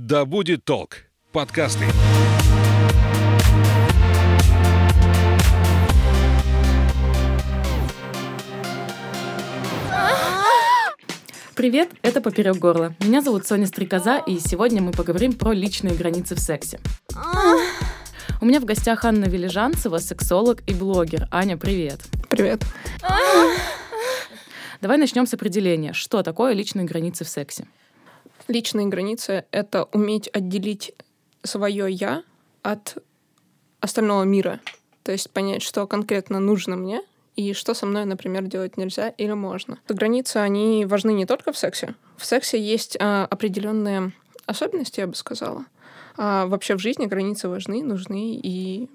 «Да будет толк» подкасты. Привет, это «Поперек горла». Меня зовут Соня Стрекоза, и сегодня мы поговорим про личные границы в сексе. У меня в гостях Анна Велижанцева, сексолог и блогер. Аня, привет. Привет. Давай начнем с определения. Что такое личные границы в сексе? Личные границы — это уметь отделить свое «я» от остального мира. То есть понять, что конкретно нужно мне и что со мной, например, делать нельзя или можно. Границы, они важны не только в сексе. В сексе есть а, определенные особенности, я бы сказала. А вообще в жизни границы важны, нужны, и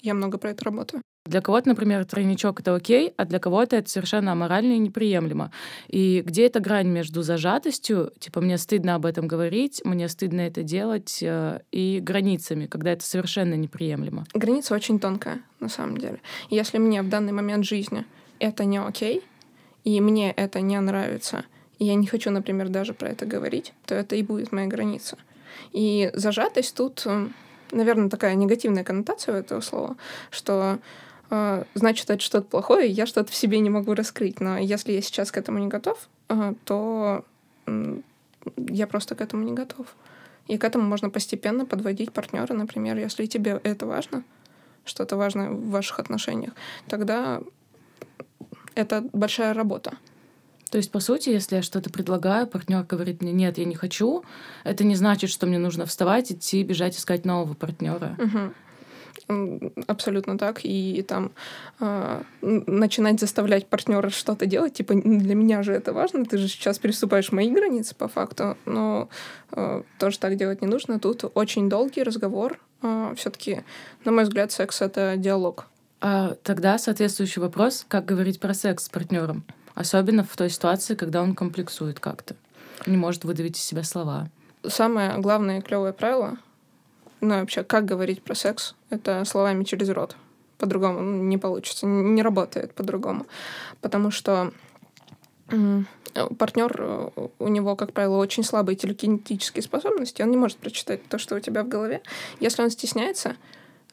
я много про это работаю. Для кого-то, например, тройничок — это окей, а для кого-то это совершенно аморально и неприемлемо. И где эта грань между зажатостью, типа мне стыдно об этом говорить, мне стыдно это делать, э, и границами, когда это совершенно неприемлемо? Граница очень тонкая, на самом деле. Если мне в данный момент жизни это не окей, и мне это не нравится, и я не хочу, например, даже про это говорить, то это и будет моя граница. И зажатость тут, э, наверное, такая негативная коннотация у этого слова, что э, значит, это что-то плохое, я что-то в себе не могу раскрыть. Но если я сейчас к этому не готов, э, то я просто к этому не готов. И к этому можно постепенно подводить партнера, например, если тебе это важно, что-то важное в ваших отношениях, тогда это большая работа. То есть, по сути, если я что-то предлагаю, партнер говорит мне, нет, я не хочу, это не значит, что мне нужно вставать, идти, бежать, искать нового партнера. Угу. Абсолютно так. И, и там э, начинать заставлять партнера что-то делать, типа, для меня же это важно, ты же сейчас переступаешь мои границы по факту, но э, тоже так делать не нужно. Тут очень долгий разговор. Э, Все-таки, на мой взгляд, секс это диалог. А тогда соответствующий вопрос, как говорить про секс с партнером? Особенно в той ситуации, когда он комплексует как-то. Не может выдавить из себя слова. Самое главное и клевое правило, ну вообще, как говорить про секс, это словами через рот. По-другому не получится, не работает по-другому. Потому что партнер, э, у него, как правило, очень слабые телекинетические способности, он не может прочитать то, что у тебя в голове. Если он стесняется,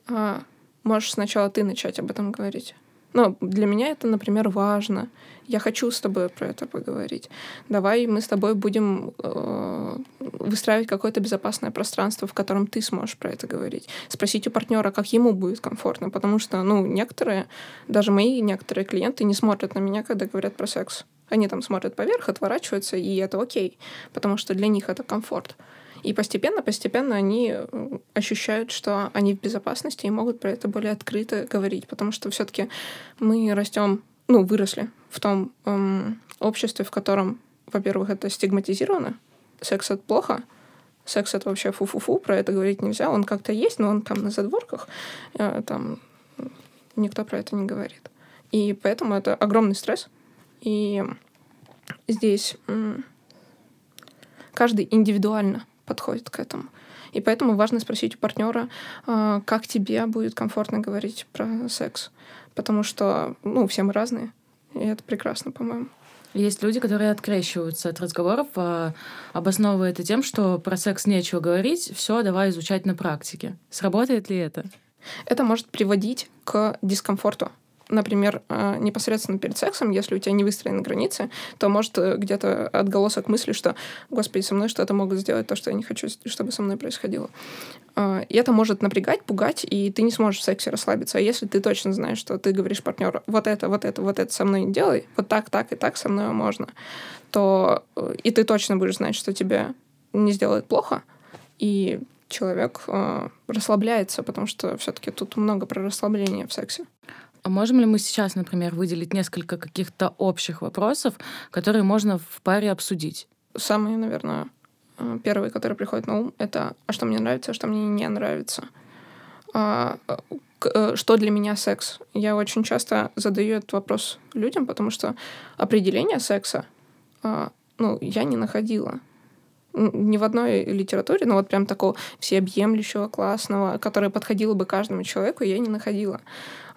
а, можешь сначала ты начать об этом говорить. Ну, для меня это, например, важно. Я хочу с тобой про это поговорить. Давай мы с тобой будем э, выстраивать какое-то безопасное пространство, в котором ты сможешь про это говорить. Спросить у партнера, как ему будет комфортно, потому что, ну, некоторые, даже мои некоторые клиенты не смотрят на меня, когда говорят про секс. Они там смотрят поверх, отворачиваются, и это окей, потому что для них это комфорт. И постепенно, постепенно они э, ощущают, что они в безопасности и могут про это более открыто говорить, потому что все-таки мы растем, ну, выросли в том эм, обществе, в котором, во-первых, это стигматизировано, секс это плохо, секс это вообще фу-фу-фу, про это говорить нельзя, он как-то есть, но он там на задворках, э, там никто про это не говорит. И поэтому это огромный стресс. И здесь каждый индивидуально подходит к этому. И поэтому важно спросить у партнера, а, как тебе будет комфортно говорить про секс. Потому что, ну, все мы разные. И это прекрасно, по-моему. Есть люди, которые открещиваются от разговоров, а, обосновывая это тем, что про секс нечего говорить, все, давай изучать на практике. Сработает ли это? Это может приводить к дискомфорту например, а, непосредственно перед сексом, если у тебя не выстроены границы, то может э, где-то отголосок мысли, что, господи, со мной что-то могут сделать, то, что я не хочу, чтобы со мной происходило. А, и это может напрягать, пугать, и ты не сможешь в сексе расслабиться. А если ты точно знаешь, что ты говоришь партнеру, вот это, вот это, вот это со мной не делай, вот так, так и так со мной можно, то э, и ты точно будешь знать, что тебе не сделает плохо, и человек э, расслабляется, потому что все-таки тут много про расслабление в сексе. А можем ли мы сейчас, например, выделить несколько каких-то общих вопросов, которые можно в паре обсудить? Самые, наверное, э, первые, которые приходят на ум, это «а что мне нравится, а что мне не нравится?» а, э, Что для меня секс? Я очень часто задаю этот вопрос людям, потому что определение секса а, ну, я не находила ни в одной литературе, но вот прям такого всеобъемлющего, классного, которое подходило бы каждому человеку, я не находила.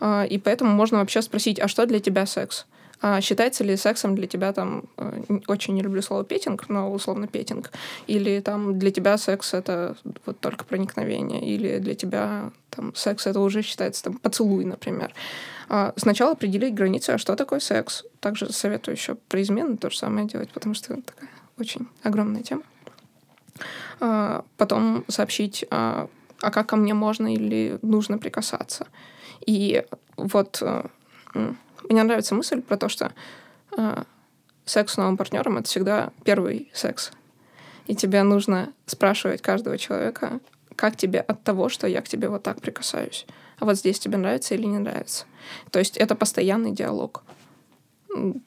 А, и поэтому можно вообще спросить, а что для тебя секс? А считается ли сексом для тебя там, э, очень не люблю слово петинг, но условно петинг, или там для тебя секс это вот только проникновение, или для тебя там секс это уже считается там поцелуй, например. А сначала определить границы, а что такое секс. Также советую еще про измены то же самое делать, потому что это такая очень огромная тема. А потом сообщить, а, а как ко мне можно или нужно прикасаться. И вот э, мне нравится мысль про то, что секс с новым партнером это всегда первый секс. И тебе нужно спрашивать каждого человека, как тебе от того, что я к тебе вот так прикасаюсь. А вот здесь тебе нравится или не нравится. То есть это постоянный диалог.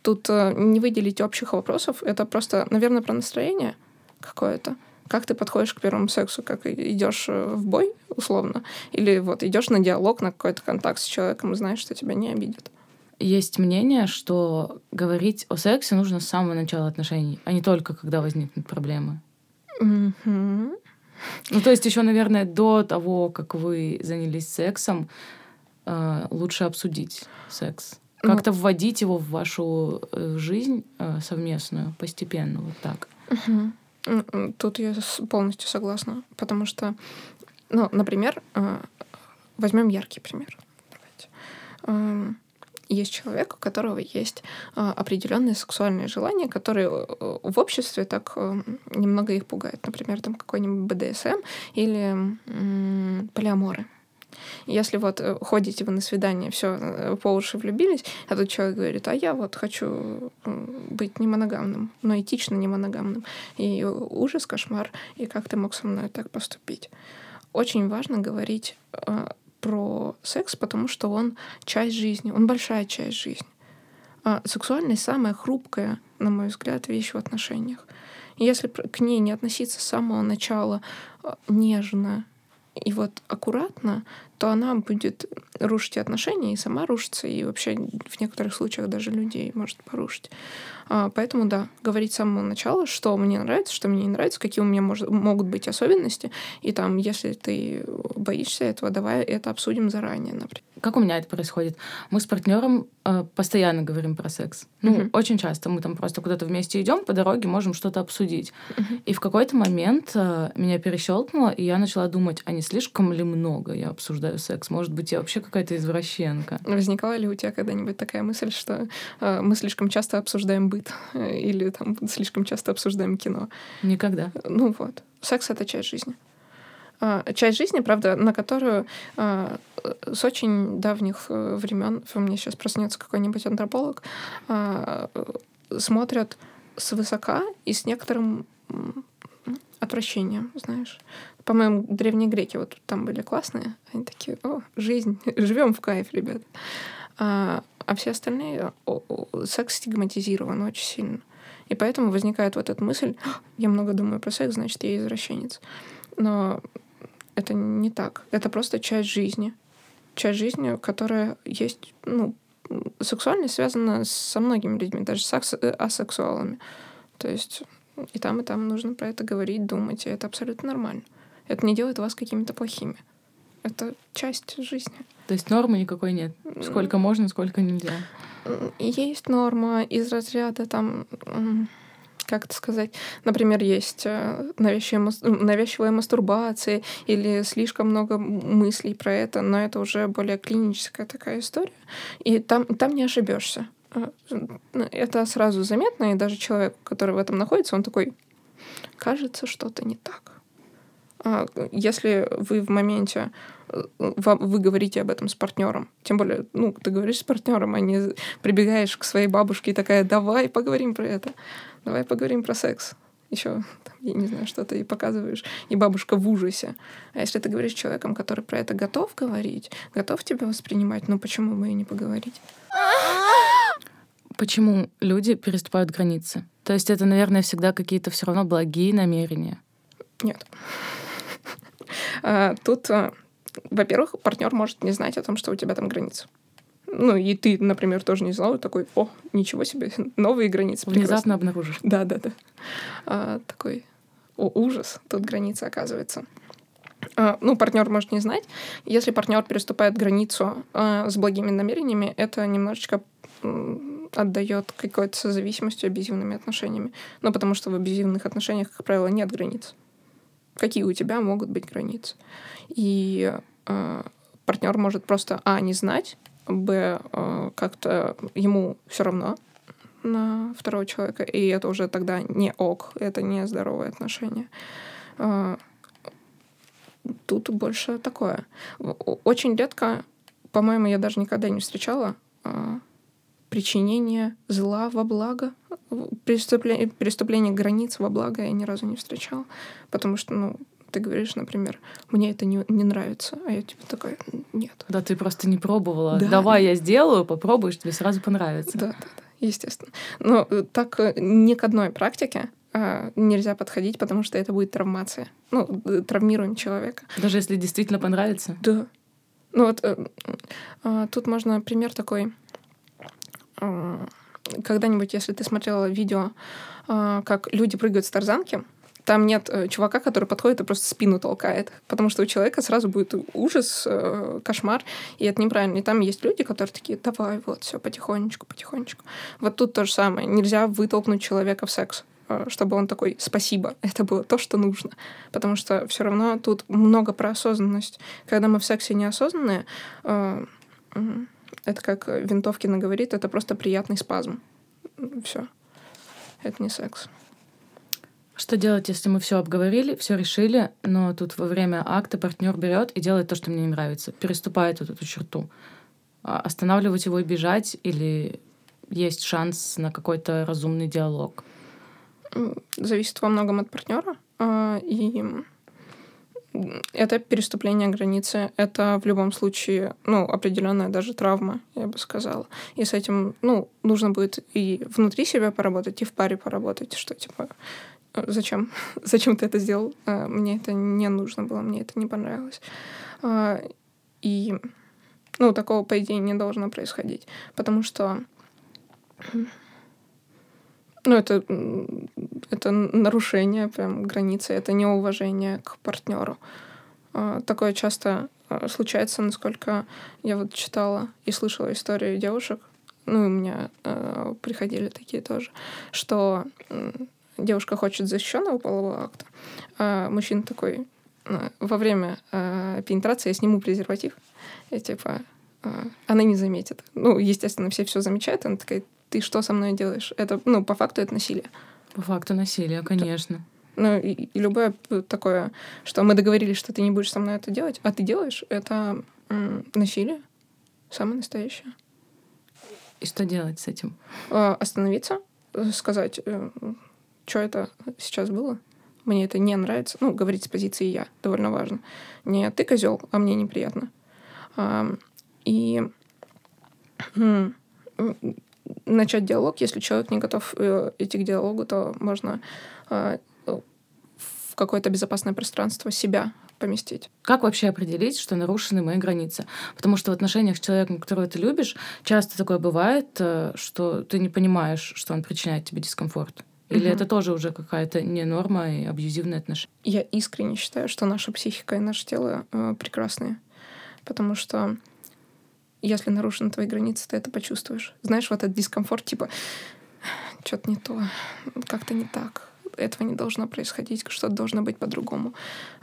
Тут э, не выделить общих вопросов, это просто, наверное, про настроение какое-то. Как ты подходишь к первому сексу, как идешь э, в бой, условно, или вот идешь на диалог, на какой-то контакт с человеком и знаешь, что тебя не обидят есть мнение, что говорить о сексе нужно с самого начала отношений, а не только когда возникнут проблемы. Mm-hmm. Ну, то есть еще, наверное, до того, как вы занялись сексом, э, лучше обсудить секс. Ну. Как-то вводить его в вашу э, жизнь совместную постепенно, вот так. Угу. Тут я полностью согласна, потому что, ну, например, возьмем яркий пример. Давайте. Эм, есть человек, у которого есть а, определенные сексуальные желания, которые э, в обществе так э, немного их пугают. Например, там какой-нибудь БДСМ или полиаморы. Если вот э, ходите вы на свидание, все по уши влюбились, а тут человек говорит, а я вот хочу быть не моногамным, но этично не моногамным. И ужас, кошмар, и как ты мог со мной так поступить? Очень важно говорить про секс, потому что он часть жизни, он большая часть жизни. А сексуальность самая хрупкая, на мой взгляд, вещь в отношениях. Если к ней не относиться с самого начала а, нежно и вот аккуратно, то она будет рушить отношения и сама рушится, и вообще в некоторых случаях даже людей может порушить. А, поэтому, да, говорить с самого начала, что мне нравится, что мне не нравится, какие у меня может, могут быть особенности. И там, если ты боишься этого, давай это обсудим заранее, например. Как у меня это происходит? Мы с партнером э, постоянно говорим про секс. Ну, uh-huh. очень часто мы там просто куда-то вместе идем, по дороге можем что-то обсудить. Uh-huh. И в какой-то момент э, меня перещелкнуло, и я начала думать, а не слишком ли много я обсуждаю секс? Может быть, я вообще какая-то извращенка? Возникала ли у тебя когда-нибудь такая мысль, что э, мы слишком часто обсуждаем быт? Э, или там слишком часто обсуждаем кино. Никогда. Ну вот. Секс — это часть жизни. А, часть жизни, правда, на которую а, с очень давних э, времен, у меня сейчас проснется какой-нибудь антрополог, а, смотрят свысока и с некоторым отвращением, знаешь. По-моему, древние греки вот там были классные. Они такие, о, жизнь, живем в кайф, ребят. А, а все остальные о, о, секс стигматизирован очень сильно. И поэтому возникает вот эта мысль, я много думаю про секс, значит, я извращенец. Но это не так. Это просто часть жизни. Часть жизни, которая есть, ну, сексуальность связана со многими людьми, даже с э, асексуалами. То есть и там, и там нужно про это говорить, думать, и это абсолютно нормально. Это не делает вас какими-то плохими. Это часть жизни. То есть нормы никакой нет? Сколько можно, сколько нельзя? Есть норма из разряда там как это сказать, например, есть э, навязчивая, навязчивая мастурбация или слишком много мыслей про это, но это уже более клиническая такая история. И там, там не ошибешься. Э, это сразу заметно, и даже человек, который в этом находится, он такой, кажется, что-то не так. А, если вы в моменте э, вы говорите об этом с партнером, тем более, ну, ты говоришь с партнером, а не прибегаешь к своей бабушке и такая, давай поговорим про это, давай поговорим про секс. Еще, я не знаю, что-то и показываешь, и бабушка в ужасе. А если ты говоришь с человеком, который про это готов говорить, готов тебя воспринимать, ну почему бы и не поговорить? Почему люди переступают границы? То есть это, наверное, всегда какие-то все равно благие намерения? Нет. А, тут, а, во-первых, партнер может не знать о том, что у тебя там границы. Ну, и ты, например, тоже не знал, такой, о, ничего себе, новые границы. Внезапно обнаружишь. Да, да, да. А, такой, о, ужас, тут граница оказывается. А, ну, партнер может не знать. Если партнер переступает границу а, с благими намерениями, это немножечко отдает какой-то созависимостью абьюзивными отношениями. Ну, потому что в абьюзивных отношениях, как правило, нет границ. Какие у тебя могут быть границы? И э, партнер может просто, а, не знать, б, э, как-то ему все равно на второго человека, и это уже тогда не ок, это не здоровые отношения. Э, тут больше такое. Очень редко, по-моему, я даже никогда не встречала э, причинение зла во благо, преступление, преступление границ во благо я ни разу не встречала. Потому что, ну, ты говоришь, например, мне это не, не нравится, а я типа такая, нет. Да, ты просто не пробовала. Да. Давай я сделаю, попробуешь, тебе сразу понравится. Да, да, да, естественно. Но э, так э, ни к одной практике а, нельзя подходить, потому что это будет травмация. Ну, э, травмируем человека. Даже если действительно понравится? Да. Ну вот а, тут можно пример такой. А, когда-нибудь, если ты смотрела видео, как люди прыгают с тарзанки, там нет э, чувака, который подходит и просто спину толкает. Потому что у человека сразу будет ужас, э, кошмар, и это неправильно. И там есть люди, которые такие, давай, вот, все, потихонечку, потихонечку. Вот тут то же самое. Нельзя вытолкнуть человека в секс э, чтобы он такой «спасибо, это было то, что нужно». Потому что все равно тут много про осознанность. Когда мы в сексе неосознанные, это как Винтовкина говорит, это просто приятный спазм. Все. Это не секс. Что делать, если мы все обговорили, все решили, но тут во время акта партнер берет и делает то, что мне не нравится, переступает вот эту черту? А останавливать его и бежать или есть шанс на какой-то разумный диалог? Зависит во многом от партнера. А, и это переступление границы. Это в любом случае, ну, определенная даже травма, я бы сказала. И с этим, ну, нужно будет и внутри себя поработать, и в паре поработать, что, типа, зачем? Зачем ты это сделал? А, мне это не нужно было, мне это не понравилось. А, и, ну, такого, по идее, не должно происходить. Потому что, ну, это, это нарушение прям границы, это неуважение к партнеру. А, такое часто случается, насколько я вот читала и слышала истории девушек, ну, и у меня э, приходили такие тоже, что девушка хочет защищенного полового акта, а мужчина такой, «Ну, во время э, пенетрации я сниму презерватив, и типа она не заметит. Ну, естественно, все все замечают, она такая, ты что со мной делаешь? Это, ну, по факту это насилие. По факту насилие, конечно. Ну, и, и любое такое, что мы договорились, что ты не будешь со мной это делать, а ты делаешь, это м, насилие, самое настоящее. И что делать с этим? Э, остановиться, сказать, что это сейчас было. Мне это не нравится. Ну, говорить с позиции я довольно важно. Не ты козел, а мне неприятно. А, и начать диалог, если человек не готов э, идти к диалогу, то можно а, в какое-то безопасное пространство себя поместить. Как вообще определить, что нарушены мои границы? Потому что в отношениях с человеком, которого ты любишь, часто такое бывает, э, что ты не понимаешь, что он причиняет тебе дискомфорт. Или угу. это тоже уже какая-то не норма и абьюзивное отношение? Я искренне считаю, что наша психика и наше тело э, прекрасные. Потому что если нарушены твои границы, ты это почувствуешь. Знаешь, вот этот дискомфорт, типа, что-то не то, как-то не так, этого не должно происходить, что-то должно быть по-другому.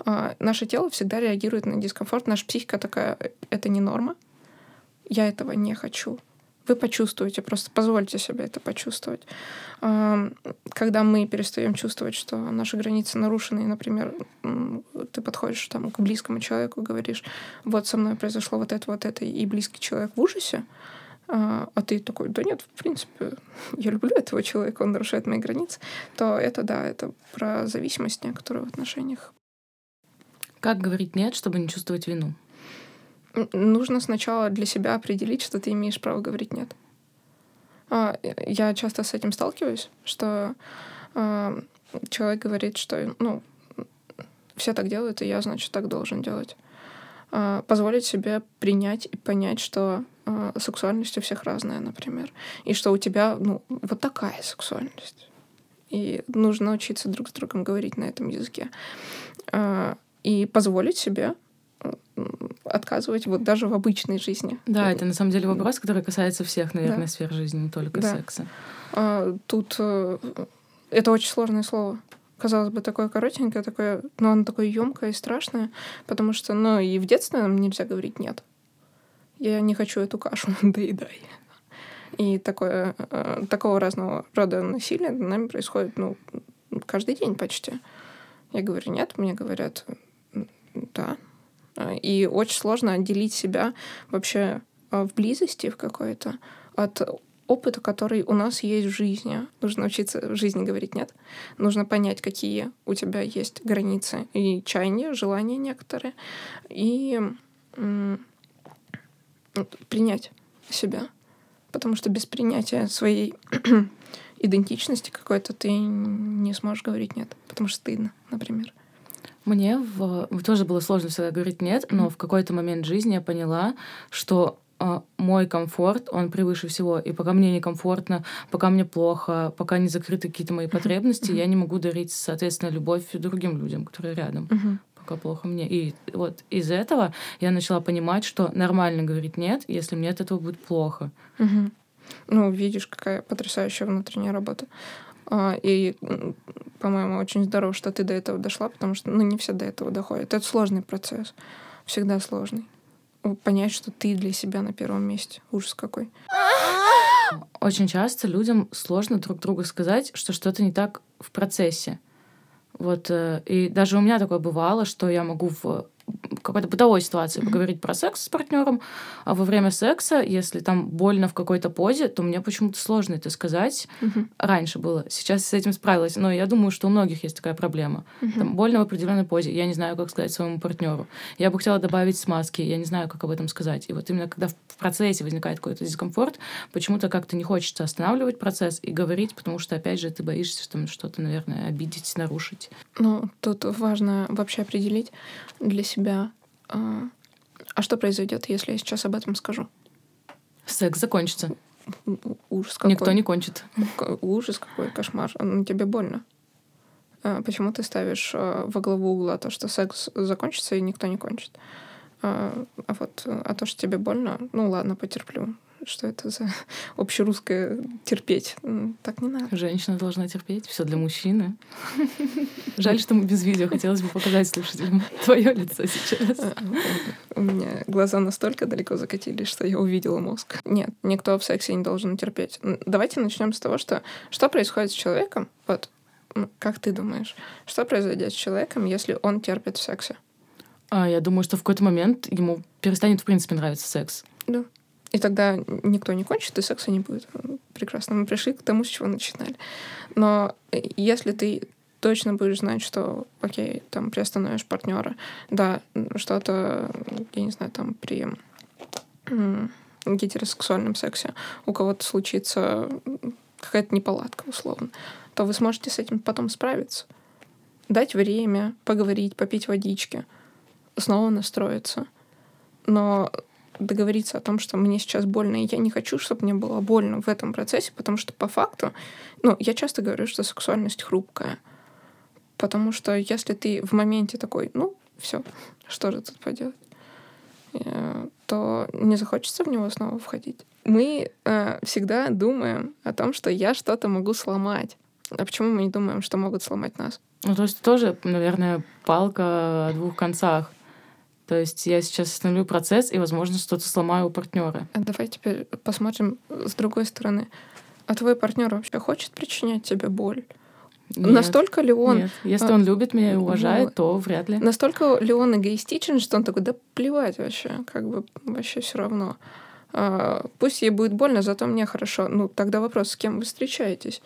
А, наше тело всегда реагирует на дискомфорт, наша психика такая, это не норма, я этого не хочу вы почувствуете, просто позвольте себе это почувствовать. Когда мы перестаем чувствовать, что наши границы нарушены, и, например, ты подходишь там, к близкому человеку, говоришь, вот со мной произошло вот это, вот это, и близкий человек в ужасе, а, а ты такой, да нет, в принципе, я люблю этого человека, он нарушает мои границы, то это, да, это про зависимость некоторую в отношениях. Как говорить «нет», чтобы не чувствовать вину? Нужно сначала для себя определить, что ты имеешь право говорить нет. А, я часто с этим сталкиваюсь, что а, человек говорит, что ну, все так делают, и я, значит, так должен делать. А, позволить себе принять и понять, что сексуальность у всех разная, например, и что у тебя ну, вот такая сексуальность. И нужно учиться друг с другом говорить на этом языке. И позволить себе отказывать вот даже в обычной жизни. Да, это на самом деле вопрос, который касается всех, наверное, Да. сфер жизни, не только Да. секса. А, тут э, это очень сложное слово. Казалось бы, такое коротенькое, такое, но оно такое емкое и страшное, потому что, ну, и в детстве нам нельзя говорить нет. Я не хочу эту кашу, доедай. И такое, э, такого разного рода насилие над нами происходит, ну, каждый день почти. Я говорю нет, мне говорят «М, да. А, И очень сложно отделить себя вообще а, в близости в какой-то от опыта, который у нас есть в жизни. Нужно учиться в жизни говорить нет. Нужно понять, какие у тебя есть границы и чаяния, желания некоторые. И принять себя. Потому что без принятия своей идентичности какой-то ты не сможешь говорить нет. Потому что стыдно, например. Мне в... тоже было сложно всегда говорить нет, но в какой-то момент жизни я поняла, что а, мой комфорт, он превыше всего. И пока мне некомфортно, пока мне плохо, пока не закрыты какие-то мои потребности, я не могу дарить, соответственно, любовь другим людям, которые рядом. Пока плохо мне. И вот из этого я начала понимать, что нормально говорить нет, если мне от этого будет плохо. Ну, видишь, какая потрясающая внутренняя работа. А, И, по-моему, очень здорово, что ты до этого дошла, потому что, ну, не все до этого доходят. Это сложный процесс. Всегда сложный. Понять, что ты для себя на первом месте. Ужас какой. Очень часто людям сложно друг другу сказать, что что-то не так в процессе. Вот, э, и даже у меня такое бывало, что я могу в какой-то бытовой ситуации поговорить про секс с партнером, а во время секса, если там больно в какой-то позе, то мне почему-то сложно это сказать. Мгм. Раньше было. Сейчас с этим справилась. Но я думаю, что у многих есть такая проблема. Там больно в определенной позе. Я не знаю, как сказать своему партнеру. Я бы хотела добавить смазки. Я не знаю, как об этом сказать. И вот именно когда в процессе возникает какой-то дискомфорт, почему-то как-то не хочется останавливать процесс и говорить, потому что, опять же, ты боишься там что-то, наверное, обидеть, нарушить. Ну, тут важно вообще определить для себя, а, а что произойдет, если я сейчас об этом скажу? Секс закончится. Ужас какой. Никто не кончит. Ужас какой, кошмар. Ну, тебе больно. А, Почему ты ставишь а, во главу угла то, что секс закончится и никто не кончит? А а вот а то, что тебе больно, ну ладно, потерплю. Что это за общерусское терпеть? Так не надо. Женщина должна терпеть. Все для мужчины. Жаль, что мы без видео. Хотелось бы показать слушателям твое лицо сейчас. А, У меня глаза настолько далеко закатились, что я увидела мозг. Нет, никто в сексе не должен терпеть. Давайте начнем с того, что что происходит с человеком, вот как ты думаешь, что произойдет с человеком, если он терпит в сексе? А, я думаю, что в какой-то момент ему перестанет, в принципе, нравиться секс. Да. И тогда никто не кончит, и секса не будет. Прекрасно. Мы пришли к тому, с чего начинали. Но э, если ты точно будешь знать, что, окей, там приостановишь партнера, да, что-то, я не знаю, там при гетеросексуальном сексе у кого-то случится какая-то неполадка, условно, то вы сможете с этим потом справиться. Дать время, поговорить, попить водички, снова настроиться. Но договориться о том, что мне сейчас больно, и я не хочу, чтобы мне было больно в этом процессе, потому что по факту, ну, я часто говорю, что сексуальность хрупкая. Потому что если ты в моменте такой, ну, все, что же тут поделать, э, то не захочется в него снова входить. Мы э, всегда думаем о том, что я что-то могу сломать. А почему мы не думаем, что могут сломать нас? Ну, то есть тоже, наверное, палка о двух концах. То есть я сейчас остановлю процесс и, возможно, что-то сломаю у партнера. А давай теперь посмотрим с другой стороны. А твой партнер вообще хочет причинять тебе боль? Настолько ли он Нет. Если а, он любит меня и уважает, вот. то вряд ли. Настолько ли он эгоистичен, что он такой, да плевать вообще, как бы вообще все равно. А, пусть ей будет больно, зато мне хорошо. Ну, тогда вопрос, с кем вы встречаетесь?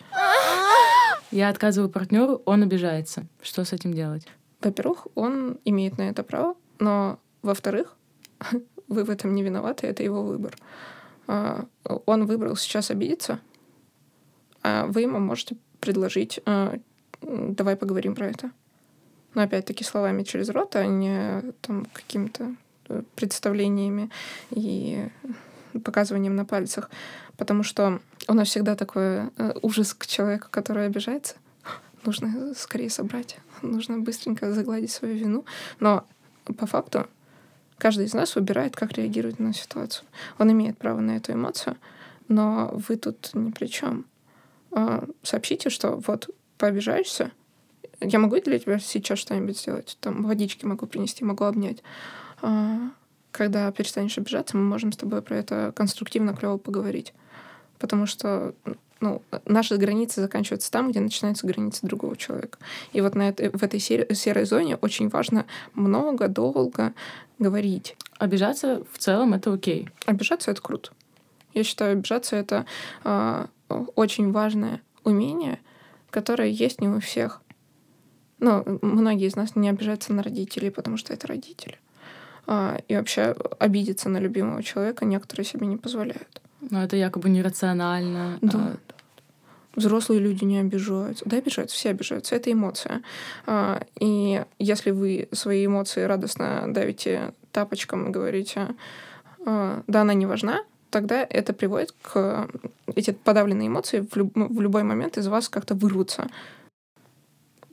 Я отказываю партнеру, он обижается. Что с этим делать? Во-первых, он имеет на это право, но во-вторых, вы в этом не виноваты, это его выбор. А, Он выбрал сейчас обидеться, а вы ему можете предложить, а, давай поговорим про это. Но опять-таки словами через рот, а не там какими-то э, представлениями и показыванием на пальцах. Потому что у нас всегда такой э, ужас к человеку, который обижается. Нужно скорее собрать, нужно быстренько загладить свою вину. Но по факту, Каждый из нас выбирает, как реагировать на ситуацию. Он имеет право на эту эмоцию, но вы тут ни при чем. А, сообщите, что вот пообижаешься, я могу для тебя сейчас что-нибудь сделать? Там водички могу принести, могу обнять. А, когда перестанешь обижаться, мы можем с тобой про это конструктивно, клево поговорить. Потому что ну, наши границы заканчиваются там, где начинаются границы другого человека. И вот на этой, в этой серой, зоне очень важно много, долго говорить. Обижаться в целом это окей. Обижаться это круто. Я считаю, обижаться это э, очень важное умение, которое есть не у всех. Ну, многие из нас не обижаются на родителей, потому что это родители. А, и вообще обидеться на любимого человека некоторые себе не позволяют. Но это якобы нерационально. Да. А... Взрослые люди не обижаются. Да, обижаются, все обижаются. Это эмоция. А, и если вы свои эмоции радостно давите тапочком и говорите, а, да, она не важна, тогда это приводит к... Эти подавленные эмоции в, люб... в любой момент из вас как-то вырвутся.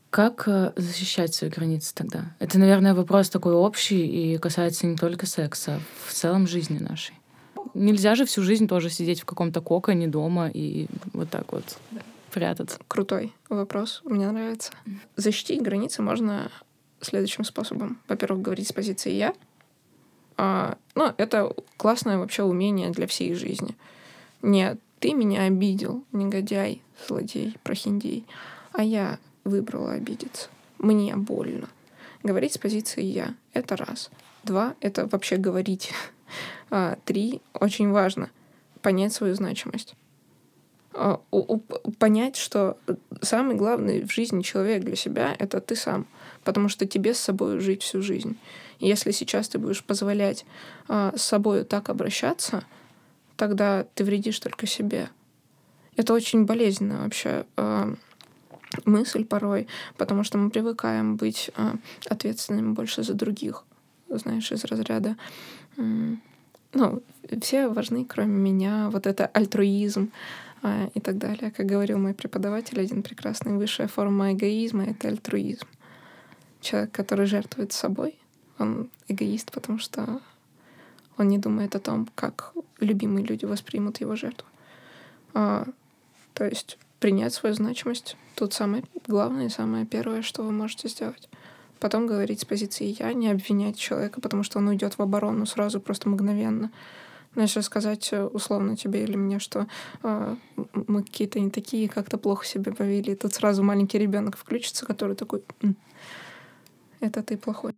Как э, защищать свои границы тогда? Это, наверное, вопрос такой общий и касается не только секса, а в целом жизни нашей. Нельзя же всю жизнь тоже сидеть в каком-то коконе дома и вот так вот прятаться. Крутой вопрос, мне нравится. Защитить границы можно следующим способом. Во-первых, говорить с позиции «я», а, ну, это классное вообще умение для всей жизни. Не ты меня обидел, негодяй, злодей, прохиндей, а я выбрала обидеться. Мне больно. Говорить с позиции «я» — это раз. Два — это вообще говорить. А, три — очень важно — понять свою значимость. А, понять, что самый главный в жизни человек для себя — это ты сам, потому что тебе с собой жить всю жизнь. И если сейчас ты будешь позволять а, с собой так обращаться, тогда ты вредишь только себе. Это очень болезненно вообще мысль порой, потому что мы привыкаем быть ответственными больше за других, знаешь, из разряда ну, все важны, кроме меня, вот это альтруизм а, и так далее. Как говорил мой преподаватель, один прекрасный, высшая форма эгоизма — это альтруизм. Человек, который жертвует собой, он эгоист, потому что он не думает о том, как любимые люди воспримут его жертву. А, то есть принять свою значимость — тут самое главное и самое первое, что вы можете сделать. Потом говорить с позиции «я», не обвинять человека, потому что он уйдет в оборону сразу, просто мгновенно. Начать сказать э, условно тебе или мне, что э, мы какие-то не такие, как-то плохо себя повели. Тут сразу маленький ребенок включится, который такой это ты плохой.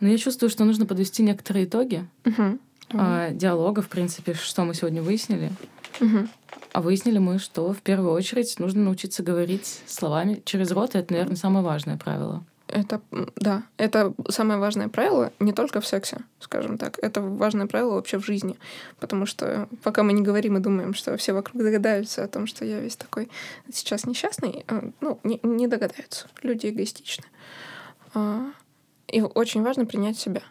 Но я чувствую, что нужно подвести некоторые итоги угу. э, диалога, в принципе, что мы сегодня выяснили. Угу. А выяснили мы, что в первую очередь нужно научиться говорить словами через рот, и это, наверное, самое важное правило. Это, да, это самое важное правило не только в сексе, скажем так. Это важное правило вообще в жизни. Потому что пока мы не говорим и думаем, что все вокруг догадаются о том, что я весь такой сейчас несчастный, э, ну, не, не догадаются. Люди эгоистичны. А, и очень важно принять себя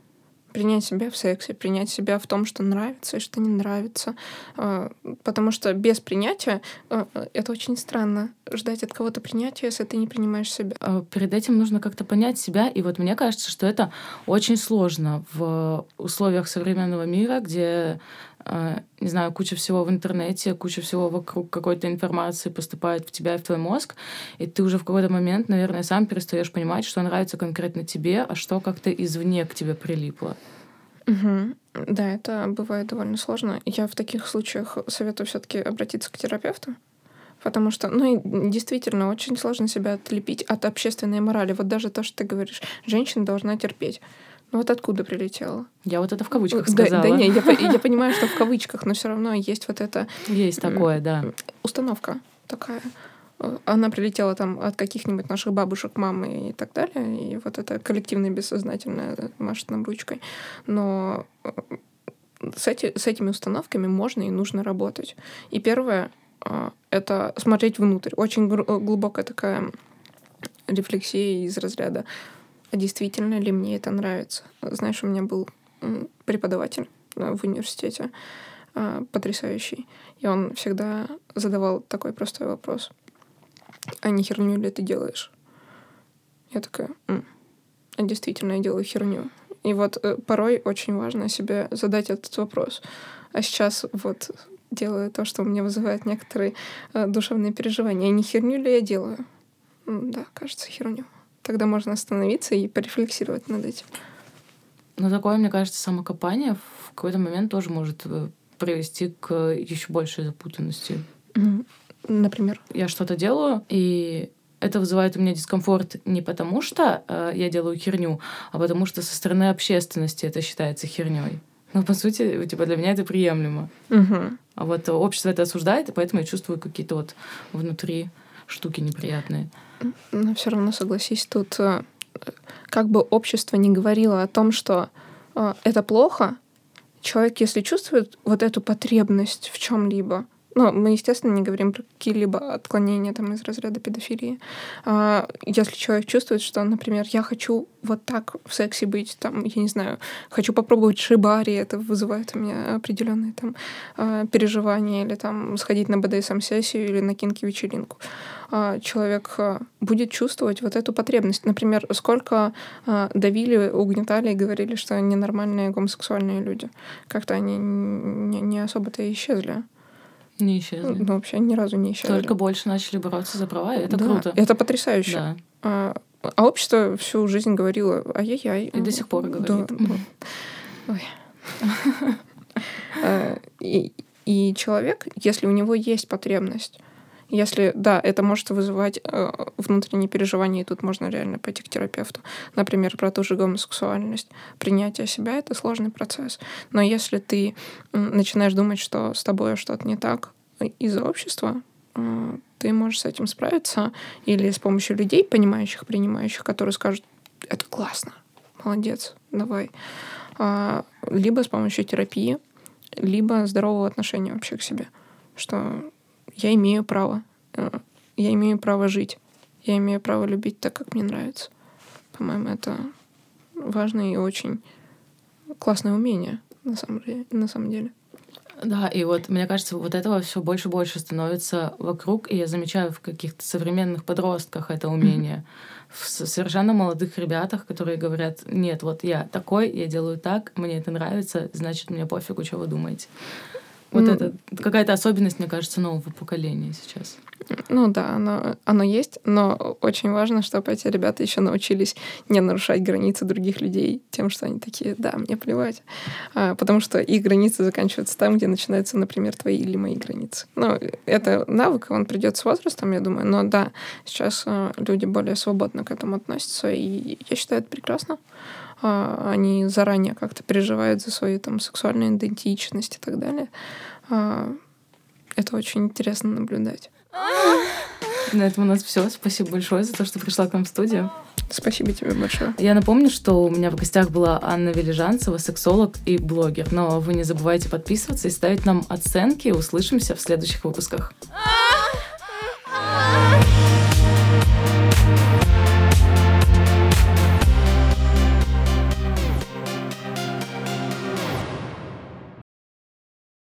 принять себя в сексе, принять себя в том, что нравится и что не нравится. А, потому что без принятия а, это очень странно. Ждать от кого-то принятия, если ты не принимаешь себя. А, перед этим нужно как-то понять себя. И вот мне кажется, что это очень сложно в условиях современного мира, где не знаю, куча всего в интернете, куча всего вокруг какой-то информации поступает в тебя и в твой мозг, и ты уже в какой-то момент, наверное, сам перестаешь понимать, что нравится конкретно тебе, а что как-то извне к тебе прилипло. Угу. Да, это бывает довольно сложно. Я в таких случаях советую все-таки обратиться к терапевту, потому что, ну действительно, очень сложно себя отлепить от общественной морали. Вот даже то, что ты говоришь, женщина должна терпеть. Ну вот откуда прилетело? Я вот это в кавычках сказала. Да, да не, я, я понимаю, что в кавычках, но все равно есть вот это... Есть такое, да. Установка такая она прилетела там от каких-нибудь наших бабушек, мамы и так далее, и вот это коллективное бессознательное машет нам ручкой. Но э, с, эти, с этими установками можно и нужно работать. И первое э, — это смотреть внутрь. Очень глубокая такая рефлексия из разряда «А действительно ли мне это нравится?» Знаешь, у меня был преподаватель э, в университете, потрясающий. И он всегда задавал такой простой вопрос а не херню ли ты делаешь? Я такая, М. а действительно я делаю херню. И вот э, порой очень важно себе задать этот вопрос. А сейчас вот делаю то, что у меня вызывает некоторые э, душевные переживания. И не херню ли я делаю? Да, кажется, херню. Тогда можно остановиться и порефлексировать над этим. Ну, такое, мне кажется, самокопание в какой-то момент тоже может э, привести к еще большей запутанности. Например? Я что-то делаю, и это вызывает у меня дискомфорт не потому, что э, я делаю херню, а потому что со стороны общественности это считается херней. Но по сути, типа для меня это приемлемо. Угу. А вот общество это осуждает, и поэтому я чувствую какие-то вот внутри штуки неприятные. Но все равно согласись, тут э, как бы общество не говорило о том, что э, это плохо, человек, если чувствует вот эту потребность в чем-либо, ну, мы, естественно, не говорим про какие-либо отклонения там, из разряда педофилии. А, если человек чувствует, что, например, я хочу вот так в сексе быть, там, я не знаю, хочу попробовать шибари, это вызывает у меня определенные там а, переживания, или там сходить на БДСМ-сессию или на кинки-вечеринку. А, человек а, будет чувствовать вот эту потребность. Например, сколько а, давили, угнетали и говорили, что ненормальные гомосексуальные люди. Как-то они не, не особо-то исчезли. Не исчезли. Ну, вообще ни разу не исчезли. Только больше начали бороться за права, и это да, круто. Это потрясающе. Да. А, а общество всю жизнь говорило ай-яй-яй. И до сих пор говорит. Да. Ой. А, и, и человек, если у него есть потребность, если, да, это может вызывать э, внутренние переживания, и тут можно реально пойти к терапевту. Например, про ту же гомосексуальность. Принятие себя — это сложный процесс. Но если ты начинаешь думать, что с тобой что-то не так из-за общества, э, ты можешь с этим справиться или с помощью людей, понимающих, принимающих, которые скажут, это классно, молодец, давай. А, либо с помощью терапии, либо здорового отношения вообще к себе. Что я имею право. Э, я имею право жить. Я имею право любить так, как мне нравится. По-моему, это важное и очень классное умение на самом деле. На самом деле. Да, и вот мне кажется, вот этого все больше и больше становится вокруг, и я замечаю в каких-то современных подростках это умение. В совершенно молодых ребятах, которые говорят, нет, вот я такой, я делаю так, мне это нравится, значит, мне пофигу, что вы думаете. Вот mm. это какая-то особенность, мне кажется, нового поколения сейчас. Ну да, оно, оно есть, но очень важно, чтобы эти ребята еще научились не нарушать границы других людей тем, что они такие, да, мне плевать. А, потому что их границы заканчиваются там, где начинаются, например, твои или мои границы. Ну, это навык, он придет с возрастом, я думаю, но да, сейчас а, люди более свободно к этому относятся, и я считаю это прекрасно. А, они заранее как-то переживают за свою там сексуальную идентичность и так далее. А, это очень интересно наблюдать. На этом у нас все. Спасибо большое за то, что пришла к нам в студию. Спасибо тебе большое. Я напомню, что у меня в гостях была Анна Велижанцева, сексолог и блогер. Но вы не забывайте подписываться и ставить нам оценки. Услышимся в следующих выпусках.